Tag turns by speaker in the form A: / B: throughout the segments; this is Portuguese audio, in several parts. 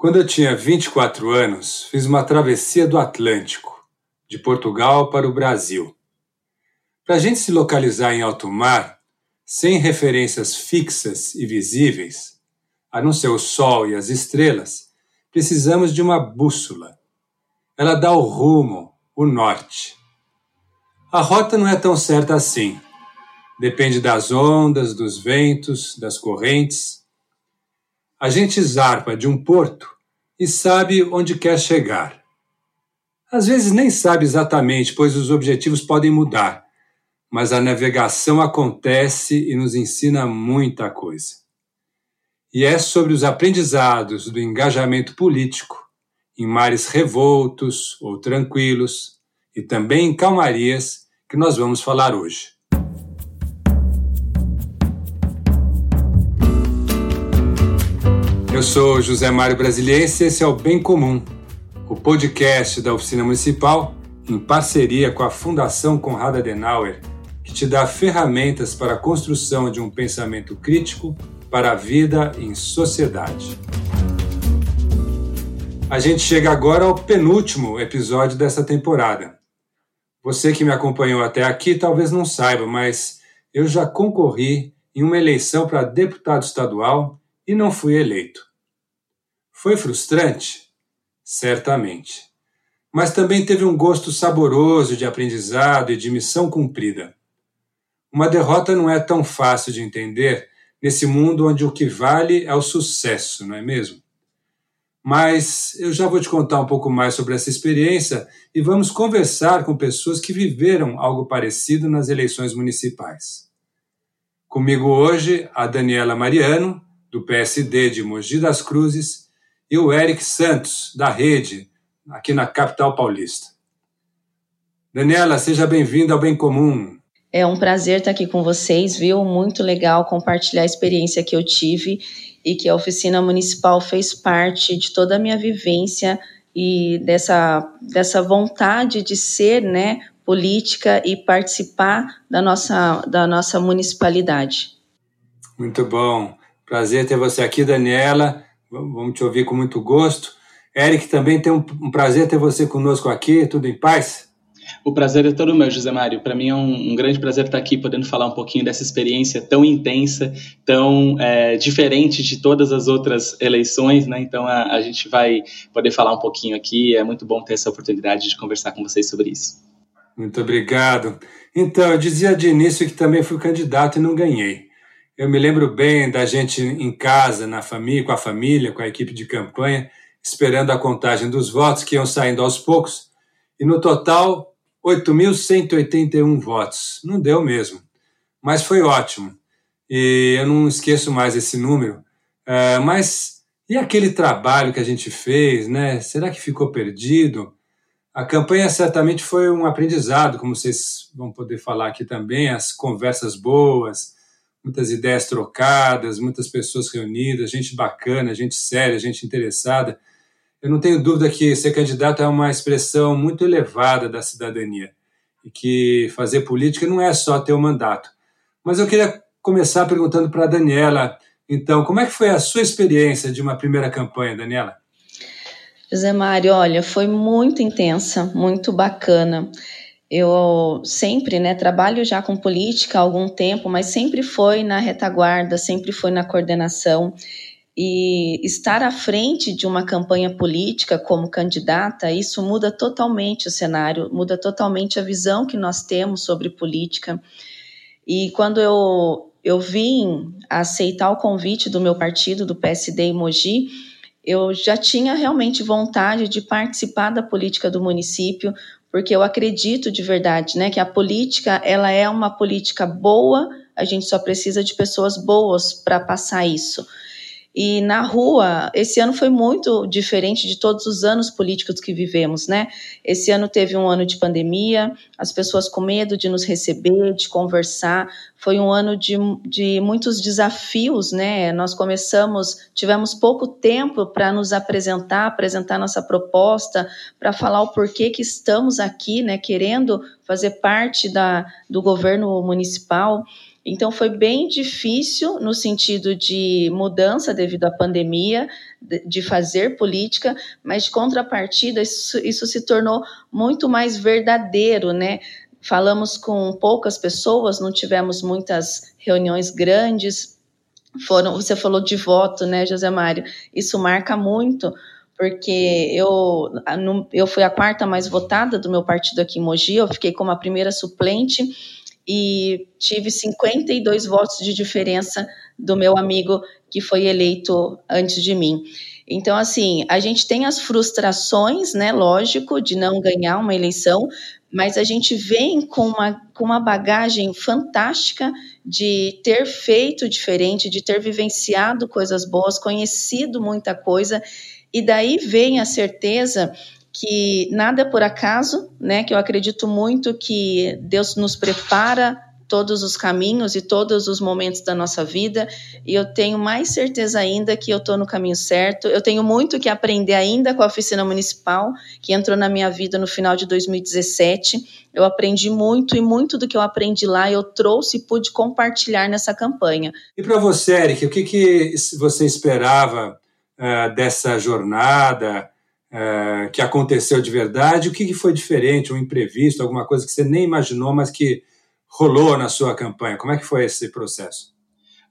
A: Quando eu tinha 24 anos, fiz uma travessia do Atlântico, de Portugal para o Brasil. Para a gente se localizar em alto mar, sem referências fixas e visíveis, a não ser o Sol e as estrelas, precisamos de uma bússola. Ela dá o rumo, o norte. A rota não é tão certa assim. Depende das ondas, dos ventos, das correntes a gente zarpa de um porto e sabe onde quer chegar. Às vezes nem sabe exatamente, pois os objetivos podem mudar, mas a navegação acontece e nos ensina muita coisa. E é sobre os aprendizados do engajamento político, em mares revoltos ou tranquilos, e também em calmarias, que nós vamos falar hoje. Eu sou José Mário Brasiliense e esse é o Bem Comum, o podcast da Oficina Municipal em parceria com a Fundação Conrad Adenauer, que te dá ferramentas para a construção de um pensamento crítico para a vida em sociedade. A gente chega agora ao penúltimo episódio dessa temporada. Você que me acompanhou até aqui talvez não saiba, mas eu já concorri em uma eleição para deputado estadual e não fui eleito. Foi frustrante? Certamente. Mas também teve um gosto saboroso de aprendizado e de missão cumprida. Uma derrota não é tão fácil de entender nesse mundo onde o que vale é o sucesso, não é mesmo? Mas eu já vou te contar um pouco mais sobre essa experiência e vamos conversar com pessoas que viveram algo parecido nas eleições municipais. Comigo hoje a Daniela Mariano, do PSD de Mogi das Cruzes, e o Eric Santos, da Rede, aqui na capital paulista. Daniela, seja bem-vinda ao Bem Comum.
B: É um prazer estar aqui com vocês, viu? Muito legal compartilhar a experiência que eu tive e que a oficina municipal fez parte de toda a minha vivência e dessa, dessa vontade de ser né, política e participar da nossa, da nossa municipalidade.
A: Muito bom. Prazer ter você aqui, Daniela. Vamos te ouvir com muito gosto. Eric, também tem um, um prazer ter você conosco aqui. Tudo em paz?
C: O prazer é todo meu, José Mário. Para mim é um, um, grande prazer estar aqui podendo falar um pouquinho dessa experiência tão intensa, tão é, diferente de todas as outras eleições, né? Então a, a, gente vai poder falar um pouquinho aqui. É muito bom ter essa oportunidade de conversar com vocês sobre isso.
A: Muito obrigado. Então, eu dizia de início que também fui candidato e não ganhei. Eu me lembro bem da gente em casa, na família, com a família, com a equipe de campanha, esperando a contagem dos votos que iam saindo aos poucos, e no total 8.181 votos. Não deu mesmo, mas foi ótimo. E eu não esqueço mais esse número. Uh, mas e aquele trabalho que a gente fez, né? Será que ficou perdido? A campanha certamente foi um aprendizado, como vocês vão poder falar aqui também, as conversas boas, muitas ideias trocadas, muitas pessoas reunidas, gente bacana, gente séria, gente interessada. Eu não tenho dúvida que ser candidato é uma expressão muito elevada da cidadania e que fazer política não é só ter o um mandato. Mas eu queria começar perguntando para a Daniela, então, como é que foi a sua experiência de uma primeira campanha, Daniela?
B: José Mário, olha, foi muito intensa, muito bacana. Eu sempre, né, trabalho já com política há algum tempo, mas sempre foi na retaguarda, sempre foi na coordenação. E estar à frente de uma campanha política como candidata, isso muda totalmente o cenário, muda totalmente a visão que nós temos sobre política. E quando eu, eu vim aceitar o convite do meu partido, do PSD em Mogi, eu já tinha realmente vontade de participar da política do município, porque eu acredito de verdade, né, que a política ela é uma política boa, a gente só precisa de pessoas boas para passar isso. E na rua, esse ano foi muito diferente de todos os anos políticos que vivemos, né? Esse ano teve um ano de pandemia, as pessoas com medo de nos receber, de conversar. Foi um ano de, de muitos desafios, né? Nós começamos, tivemos pouco tempo para nos apresentar, apresentar nossa proposta, para falar o porquê que estamos aqui, né? Querendo fazer parte da, do governo municipal. Então foi bem difícil no sentido de mudança devido à pandemia, de fazer política, mas de contrapartida isso, isso se tornou muito mais verdadeiro, né? Falamos com poucas pessoas, não tivemos muitas reuniões grandes. Foram, você falou de voto, né, José Mário? Isso marca muito, porque eu, eu fui a quarta mais votada do meu partido aqui em Mogi, eu fiquei como a primeira suplente e tive 52 votos de diferença do meu amigo que foi eleito antes de mim. Então, assim, a gente tem as frustrações, né, lógico, de não ganhar uma eleição, mas a gente vem com uma, com uma bagagem fantástica de ter feito diferente, de ter vivenciado coisas boas, conhecido muita coisa, e daí vem a certeza que nada é por acaso, né? Que eu acredito muito que Deus nos prepara todos os caminhos e todos os momentos da nossa vida, e eu tenho mais certeza ainda que eu estou no caminho certo. Eu tenho muito que aprender ainda com a oficina municipal, que entrou na minha vida no final de 2017. Eu aprendi muito e muito do que eu aprendi lá eu trouxe e pude compartilhar nessa campanha.
A: E para você, Eric, o que, que você esperava uh, dessa jornada? Uh, que aconteceu de verdade, o que, que foi diferente, um imprevisto, alguma coisa que você nem imaginou, mas que rolou na sua campanha? Como é que foi esse processo?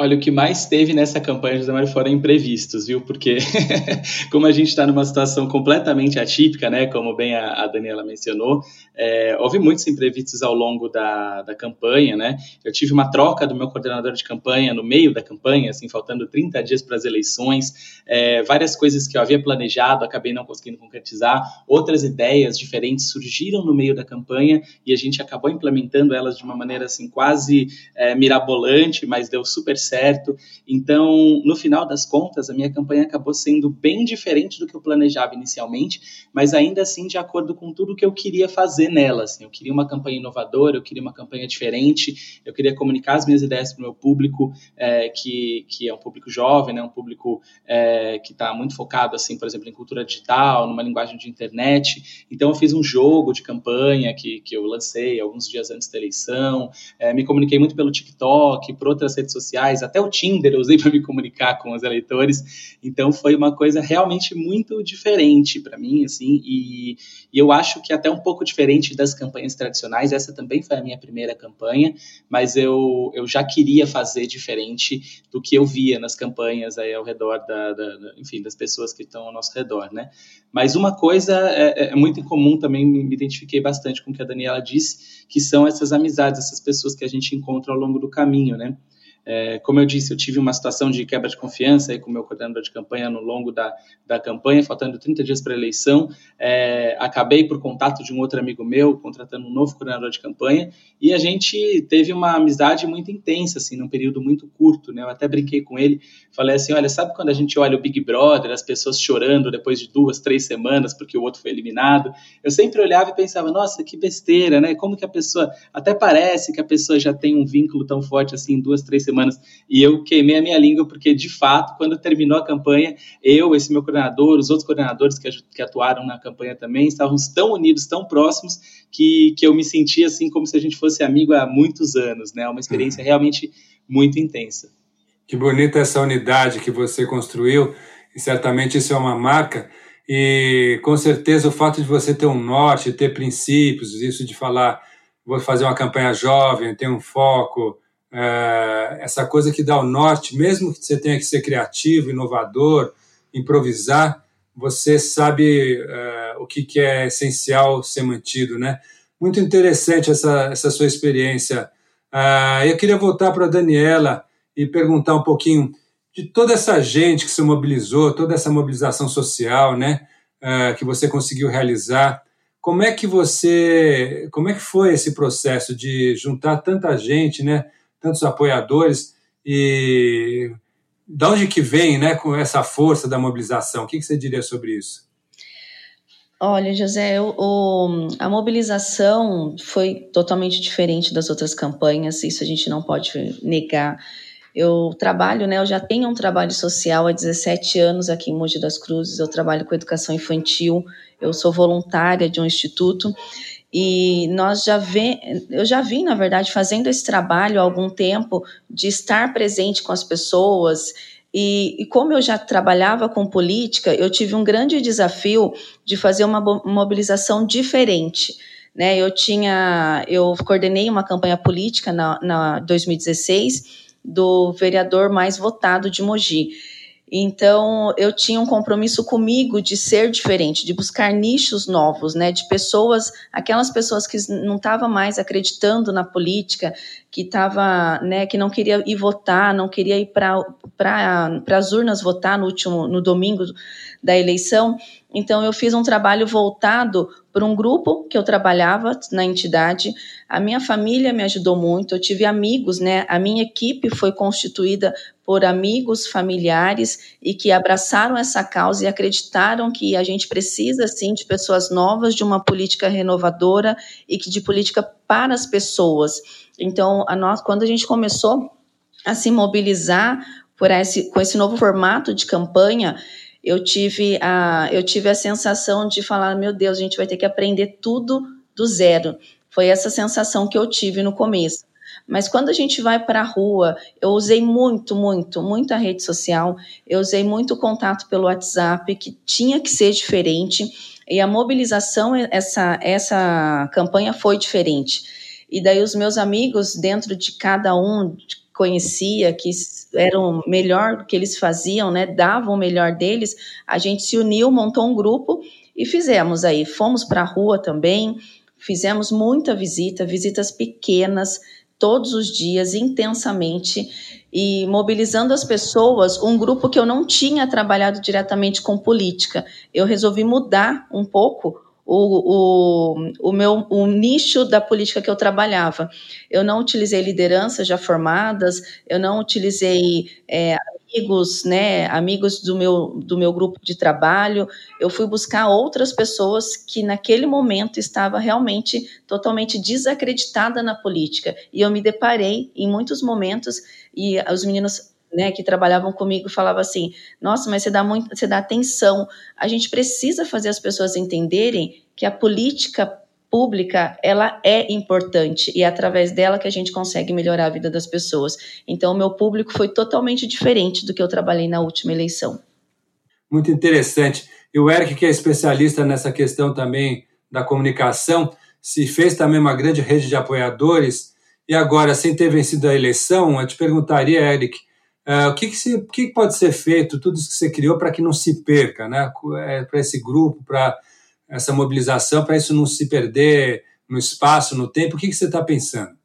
C: Olha, o que mais teve nessa campanha, José Mário, foram imprevistos, viu? Porque como a gente está numa situação completamente atípica, né? Como bem a, a Daniela mencionou, é, houve muitos imprevistos ao longo da, da campanha, né? Eu tive uma troca do meu coordenador de campanha no meio da campanha, assim, faltando 30 dias para as eleições. É, várias coisas que eu havia planejado, acabei não conseguindo concretizar. Outras ideias diferentes surgiram no meio da campanha e a gente acabou implementando elas de uma maneira, assim, quase é, mirabolante, mas deu super certo. Então, no final das contas, a minha campanha acabou sendo bem diferente do que eu planejava inicialmente, mas ainda assim de acordo com tudo que eu queria fazer nela. Assim. Eu queria uma campanha inovadora, eu queria uma campanha diferente, eu queria comunicar as minhas ideias para o meu público, é, que, que é um público jovem, né, um público é, que está muito focado, assim, por exemplo, em cultura digital, numa linguagem de internet. Então, eu fiz um jogo de campanha que, que eu lancei alguns dias antes da eleição, é, me comuniquei muito pelo TikTok, por outras redes sociais sociais, até o Tinder eu usei para me comunicar com os eleitores. Então foi uma coisa realmente muito diferente para mim, assim, e, e, eu acho que até um pouco diferente das campanhas tradicionais. Essa também foi a minha primeira campanha, mas eu, eu já queria fazer diferente do que eu via nas campanhas aí ao redor da, da, da enfim, das pessoas que estão ao nosso redor, né? Mas uma coisa é, é, é muito incomum também, me identifiquei bastante com o que a Daniela disse, que são essas amizades, essas pessoas que a gente encontra ao longo do caminho, né? É, como eu disse, eu tive uma situação de quebra de confiança aí com o meu coordenador de campanha no longo da, da campanha, faltando 30 dias para a eleição. É, acabei, por contato de um outro amigo meu, contratando um novo coordenador de campanha e a gente teve uma amizade muito intensa, assim, num período muito curto. Né? Eu até brinquei com ele, falei assim: olha, sabe quando a gente olha o Big Brother, as pessoas chorando depois de duas, três semanas porque o outro foi eliminado? Eu sempre olhava e pensava: nossa, que besteira, né? Como que a pessoa. Até parece que a pessoa já tem um vínculo tão forte assim, duas, três semanas semanas, e eu queimei a minha língua, porque, de fato, quando terminou a campanha, eu, esse meu coordenador, os outros coordenadores que, que atuaram na campanha também, estávamos tão unidos, tão próximos, que, que eu me sentia assim como se a gente fosse amigo há muitos anos, né? Uma experiência uhum. realmente muito intensa.
A: Que bonita essa unidade que você construiu, e certamente isso é uma marca. E com certeza o fato de você ter um norte, ter princípios, isso de falar, vou fazer uma campanha jovem, ter um foco, é, essa coisa que dá o norte, mesmo que você tenha que ser criativo, inovador, improvisar, você sabe é, o que, que é essencial ser mantido, né? Muito interessante essa, essa sua experiência. É, eu queria voltar para a Daniela e perguntar um pouquinho de toda essa gente que se mobilizou, toda essa mobilização social, né, é, que você conseguiu realizar. Como é que você, como é que foi esse processo de juntar tanta gente, né? Tantos apoiadores e de onde que vem, né, com essa força da mobilização? O que, que você diria sobre isso?
B: Olha, José, o, a mobilização foi totalmente diferente das outras campanhas, isso a gente não pode negar. Eu trabalho, né, eu já tenho um trabalho social há 17 anos aqui em Mogi das Cruzes, eu trabalho com educação infantil, eu sou voluntária de um instituto E nós já vê, eu já vim, na verdade, fazendo esse trabalho há algum tempo de estar presente com as pessoas. E, e, como eu já trabalhava com política, eu tive um grande desafio de fazer uma mobilização diferente. Né? Eu tinha, eu coordenei uma campanha política na, na 2016 do vereador mais votado de Mogi. Então, eu tinha um compromisso comigo de ser diferente, de buscar nichos novos, né, de pessoas, aquelas pessoas que não estavam mais acreditando na política, que estava, né, que não queria ir votar, não queria ir para para as urnas votar no último no domingo da eleição. Então, eu fiz um trabalho voltado por um grupo que eu trabalhava na entidade. A minha família me ajudou muito, eu tive amigos, né? A minha equipe foi constituída por amigos, familiares e que abraçaram essa causa e acreditaram que a gente precisa, sim, de pessoas novas, de uma política renovadora e que de política para as pessoas. Então, a nós, quando a gente começou a se mobilizar por esse, com esse novo formato de campanha, eu tive a, eu tive a sensação de falar, meu Deus, a gente vai ter que aprender tudo do zero. Foi essa sensação que eu tive no começo. Mas quando a gente vai para a rua, eu usei muito, muito, muito a rede social, eu usei muito contato pelo WhatsApp, que tinha que ser diferente, e a mobilização, essa, essa campanha foi diferente. E daí os meus amigos, dentro de cada um, conhecia, que eram melhor que eles faziam, né, davam o melhor deles, a gente se uniu, montou um grupo e fizemos aí. Fomos para a rua também, fizemos muita visita, visitas pequenas, todos os dias, intensamente, e mobilizando as pessoas, um grupo que eu não tinha trabalhado diretamente com política. Eu resolvi mudar um pouco o, o, o meu o nicho da política que eu trabalhava. Eu não utilizei lideranças já formadas, eu não utilizei é, amigos, né, amigos do meu, do meu grupo de trabalho. Eu fui buscar outras pessoas que naquele momento estava realmente totalmente desacreditada na política. E eu me deparei em muitos momentos e os meninos né, que trabalhavam comigo falava assim: "Nossa, mas você dá muito, você dá atenção. A gente precisa fazer as pessoas entenderem que a política pública ela é importante e é através dela que a gente consegue melhorar a vida das pessoas. Então, o meu público foi totalmente diferente do que eu trabalhei na última eleição.
A: Muito interessante. E o Eric, que é especialista nessa questão também da comunicação, se fez também uma grande rede de apoiadores. E agora, sem ter vencido a eleição, eu te perguntaria, Eric, uh, o que, que, se, que pode ser feito, tudo isso que você criou, para que não se perca, né? É, para esse grupo, para essa mobilização, para isso não se perder no espaço, no tempo? O que, que você está pensando?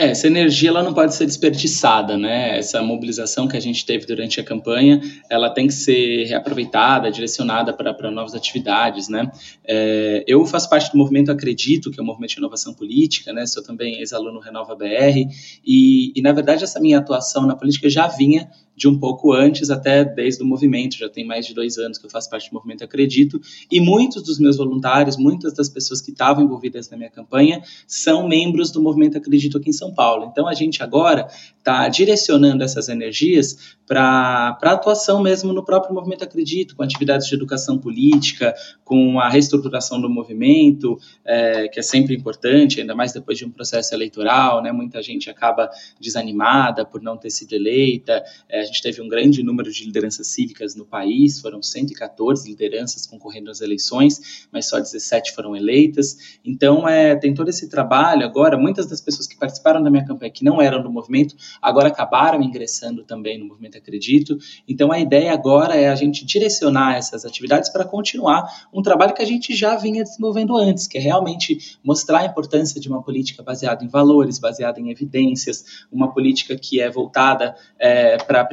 C: É, essa energia ela não pode ser desperdiçada, né? Essa mobilização que a gente teve durante a campanha, ela tem que ser reaproveitada, direcionada para novas atividades, né? É, eu faço parte do movimento Acredito, que é o movimento de inovação política, né? Sou também ex-aluno Renova BR e, e, na verdade, essa minha atuação na política já vinha de um pouco antes, até desde o movimento, já tem mais de dois anos que eu faço parte do movimento Acredito, e muitos dos meus voluntários, muitas das pessoas que estavam envolvidas na minha campanha, são membros do movimento Acredito aqui em São Paulo. Então a gente agora está direcionando essas energias para a atuação mesmo no próprio movimento Acredito, com atividades de educação política, com a reestruturação do movimento, é, que é sempre importante, ainda mais depois de um processo eleitoral, né? Muita gente acaba desanimada por não ter sido eleita. É, gente teve um grande número de lideranças cívicas no país, foram 114 lideranças concorrendo nas eleições, mas só 17 foram eleitas. Então, é, tem todo esse trabalho agora. Muitas das pessoas que participaram da minha campanha, que não eram do movimento, agora acabaram ingressando também no movimento Acredito. Então, a ideia agora é a gente direcionar essas atividades para continuar um trabalho que a gente já vinha desenvolvendo antes, que é realmente mostrar a importância de uma política baseada em valores, baseada em evidências, uma política que é voltada é, para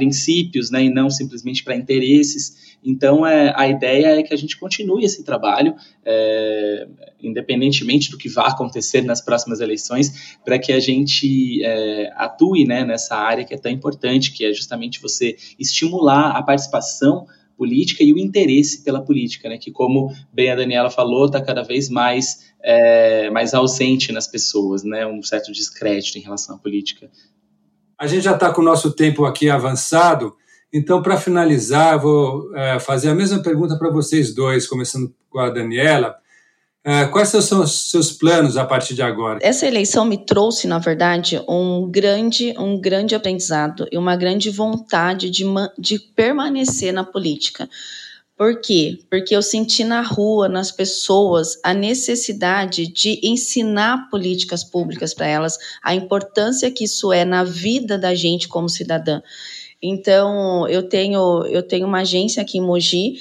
C: né, e não simplesmente para interesses. Então, é, a ideia é que a gente continue esse trabalho, é, independentemente do que vá acontecer nas próximas eleições, para que a gente é, atue né, nessa área que é tão importante, que é justamente você estimular a participação política e o interesse pela política, né, que, como bem a Daniela falou, está cada vez mais, é, mais ausente nas pessoas, né, um certo descrédito em relação à política.
A: A gente já está com o nosso tempo aqui avançado, então, para finalizar, vou é, fazer a mesma pergunta para vocês dois, começando com a Daniela. É, quais são os seus planos a partir de agora?
B: Essa eleição me trouxe, na verdade, um grande, um grande aprendizado e uma grande vontade de, de permanecer na política. Por quê? Porque eu senti na rua, nas pessoas, a necessidade de ensinar políticas públicas para elas, a importância que isso é na vida da gente como cidadã. Então, eu tenho, eu tenho uma agência aqui em Mogi,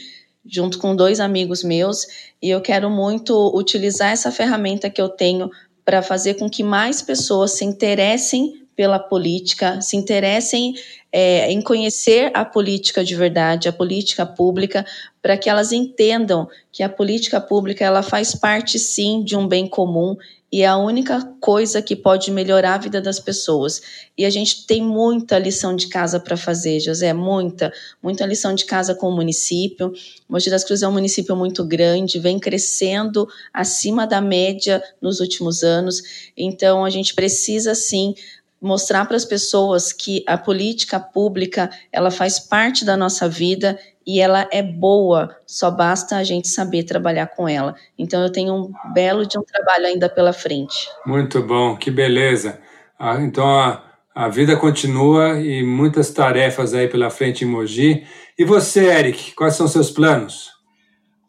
B: junto com dois amigos meus, e eu quero muito utilizar essa ferramenta que eu tenho para fazer com que mais pessoas se interessem pela política, se interessem é, em conhecer a política de verdade, a política pública, para que elas entendam que a política pública ela faz parte sim de um bem comum e é a única coisa que pode melhorar a vida das pessoas. E a gente tem muita lição de casa para fazer, José, muita, muita lição de casa com o município. Mogi das Cruzes é um município muito grande, vem crescendo acima da média nos últimos anos. Então a gente precisa sim mostrar para as pessoas que a política pública ela faz parte da nossa vida e ela é boa, só basta a gente saber trabalhar com ela. Então eu tenho um belo de um trabalho ainda pela frente.
A: Muito bom, que beleza. Ah, então a, a vida continua e muitas tarefas aí pela frente em Mogi. E você, Eric, quais são seus planos?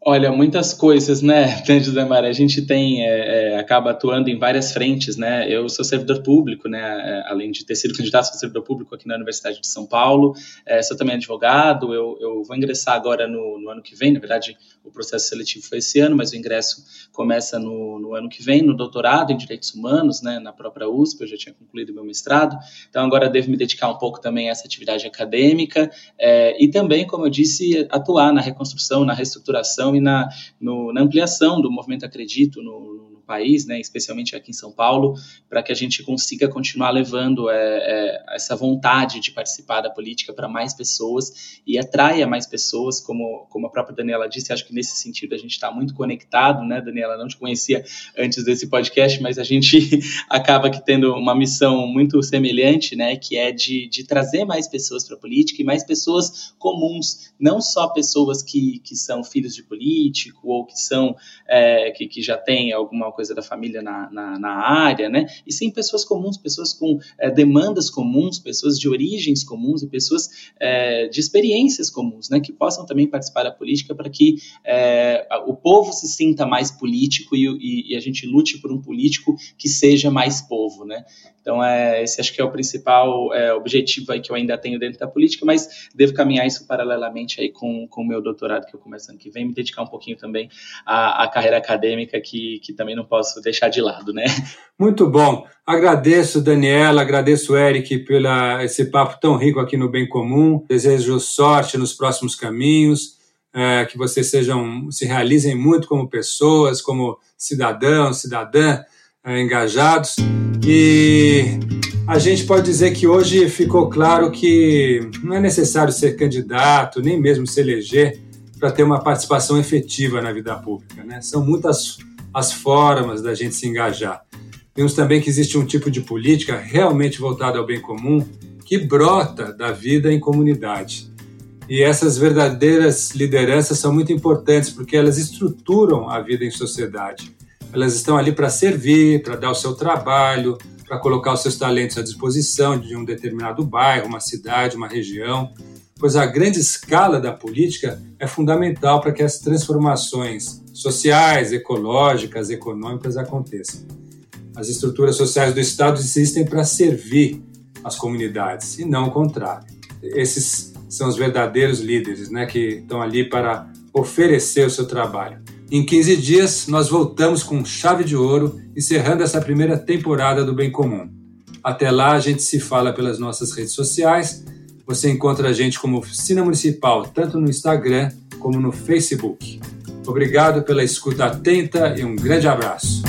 C: Olha, muitas coisas, né, José Maria? A gente tem, é, é, acaba atuando em várias frentes, né? Eu sou servidor público, né? É, além de ter sido candidato a servidor público aqui na Universidade de São Paulo, é, sou também advogado. Eu, eu vou ingressar agora no, no, ano que vem. Na verdade, o processo seletivo foi esse ano, mas o ingresso começa no, no ano que vem, no doutorado em Direitos Humanos, né? Na própria USP, eu já tinha concluído meu mestrado. Então, agora devo me dedicar um pouco também a essa atividade acadêmica é, e também, como eu disse, atuar na reconstrução, na reestruturação na, no, na ampliação do movimento Acredito no, país, né, especialmente aqui em São Paulo, para que a gente consiga continuar levando é, é, essa vontade de participar da política para mais pessoas e atraia mais pessoas, como, como a própria Daniela disse, acho que nesse sentido a gente está muito conectado, né, Daniela, não te conhecia antes desse podcast, mas a gente acaba que tendo uma missão muito semelhante, né, que é de, de trazer mais pessoas para a política e mais pessoas comuns, não só pessoas que, que são filhos de político ou que são, é, que, que já têm alguma coisa da família na, na, na área, né? E sim pessoas comuns, pessoas com é, demandas comuns, pessoas de origens comuns e pessoas é, de experiências comuns, né? Que possam também participar da política para que é, o povo se sinta mais político e, e, e, a gente lute por um político que seja mais povo, né? Então, é, esse acho que é o principal é, objetivo aí que eu ainda tenho dentro da política, mas devo caminhar isso paralelamente aí com, com o meu doutorado que eu começo ano que vem, me dedicar um pouquinho também à, à carreira acadêmica que, que também não posso deixar de lado, né?
A: Muito bom. Agradeço, Daniela, agradeço, Eric, pela esse papo tão rico aqui no Bem Comum. Desejo sorte nos próximos caminhos, é, que vocês sejam, se realizem muito como pessoas, como cidadãos, cidadã, é, engajados. E a gente pode dizer que hoje ficou claro que não é necessário ser candidato, nem mesmo se eleger, para ter uma participação efetiva na vida pública. Né? São muitas as formas da gente se engajar. Vemos também que existe um tipo de política realmente voltada ao bem comum que brota da vida em comunidade. E essas verdadeiras lideranças são muito importantes porque elas estruturam a vida em sociedade. Elas estão ali para servir, para dar o seu trabalho, para colocar os seus talentos à disposição de um determinado bairro, uma cidade, uma região, pois a grande escala da política é fundamental para que as transformações sociais, ecológicas, econômicas aconteçam. As estruturas sociais do Estado existem para servir as comunidades e não o contrário. Esses são os verdadeiros líderes, né, que estão ali para oferecer o seu trabalho. Em 15 dias, nós voltamos com chave de ouro, encerrando essa primeira temporada do Bem Comum. Até lá, a gente se fala pelas nossas redes sociais. Você encontra a gente como Oficina Municipal, tanto no Instagram como no Facebook. Obrigado pela escuta atenta e um grande abraço.